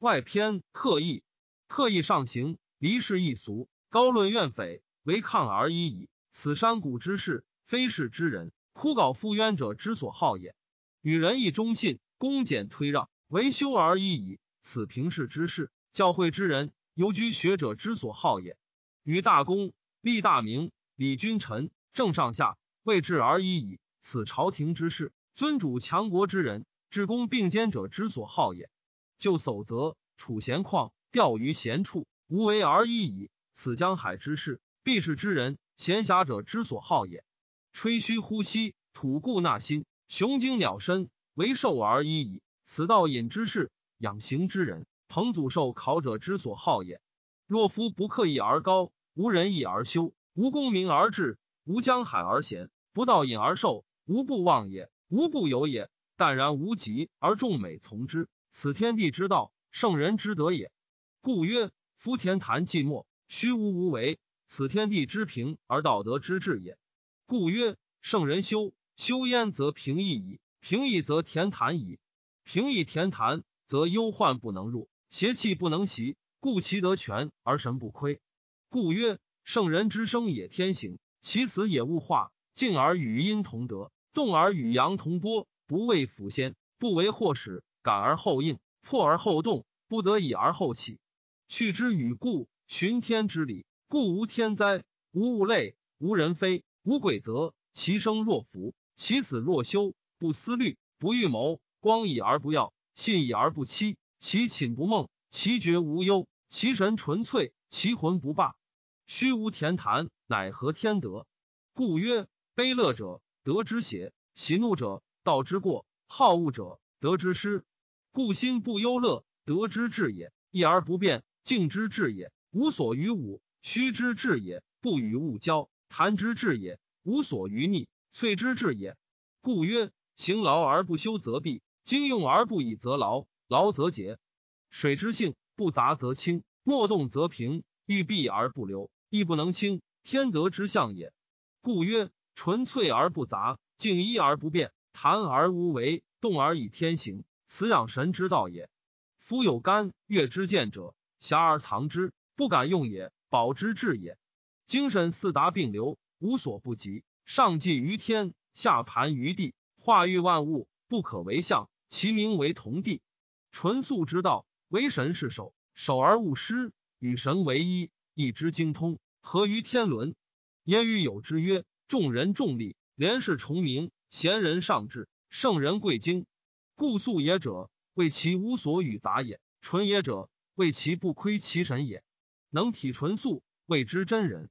外篇刻意，刻意上行，离世易俗，高论怨匪，为抗而已矣。此山谷之事，非世之人，枯槁复冤者之所好也。与人亦忠信，恭俭推让，为修而已矣。此平世之事，教诲之人，犹居学者之所好也。与大公、立大名、礼君臣、正上下，位治而已矣。此朝廷之事，尊主强国之人，至公并兼者之所好也。就守则，处闲旷，钓于闲处，无为而已矣。此江海之事，必是之人。闲暇者之所好也。吹嘘呼吸，吐故纳新，雄精鸟身，为寿而已矣。此道隐之事，养形之人，彭祖寿考者之所好也。若夫不刻意而高，无仁义而修，无功名而治，无江海而闲，不道隐而寿，无不忘也，无不有也。淡然无极而众美从之，此天地之道，圣人之德也。故曰：夫田坛寂寞，虚无无为。此天地之平而道德之治也。故曰：圣人修修焉，则平易矣；平易则田坛矣。平易田坛，则忧患不能入，邪气不能袭，故其得全而神不亏。故曰：圣人之生也天行，其死也物化。静而与阴同德，动而与阳同波，不为辅先，不为祸始，感而后应，破而后动，不得已而后起。去之与故，循天之理。故无天灾，无物类，无人非，无鬼则。其生若福，其死若休。不思虑，不预谋，光以而不耀，信以而不欺。其寝不梦，其觉无忧，其神纯粹，其魂不罢。虚无田坛，乃合天德。故曰：悲乐者，得之邪；喜怒者，道之过；好恶者，得之失。故心不忧乐，得之至也；易而不变，静之至也；无所于物。虚之至也，不与物交；谈之至也，无所于逆；萃之至也，故曰：行劳而不休则弊，经用而不以则劳，劳则竭。水之性，不杂则清，莫动则平。欲闭而不流，亦不能清。天德之象也。故曰：纯粹而不杂，静一而不变，谈而无为，动而以天行。此养神之道也。夫有干月之见者，遐而藏之，不敢用也。保之至也，精神四达并流，无所不及。上济于天，下盘于地，化育万物，不可为相。其名为同地。纯素之道，为神是守，守而勿失，与神为一，一之精通，合于天伦。言与有之曰：众人重利，廉士崇名，贤人上智，圣人贵精。故素也者，为其无所与杂也；纯也者，为其不亏其神也。能体纯素，谓之真人。